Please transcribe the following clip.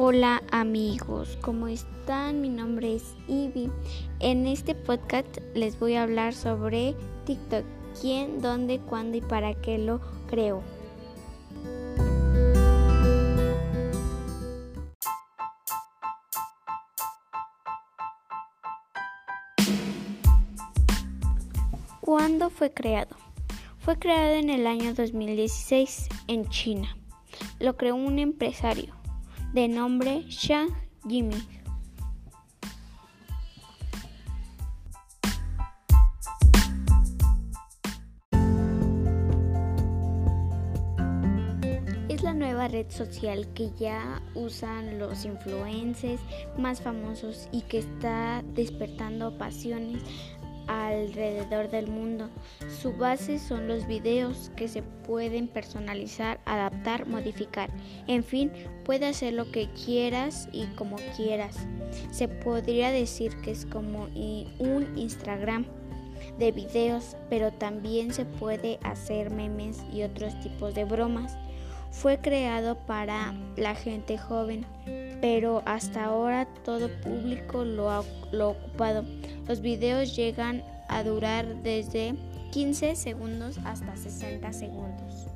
Hola amigos, ¿cómo están? Mi nombre es Ivy. En este podcast les voy a hablar sobre TikTok. ¿Quién, dónde, cuándo y para qué lo creo? ¿Cuándo fue creado? Fue creado en el año 2016 en China. Lo creó un empresario de nombre Shang Jimmy. Es la nueva red social que ya usan los influencers más famosos y que está despertando pasiones alrededor del mundo. Su base son los videos que se pueden personalizar, adaptar, modificar. En fin, puede hacer lo que quieras y como quieras. Se podría decir que es como un Instagram de videos, pero también se puede hacer memes y otros tipos de bromas. Fue creado para la gente joven, pero hasta ahora todo público lo ha, lo ocupado. Los videos llegan a durar desde 15 segundos hasta 60 segundos.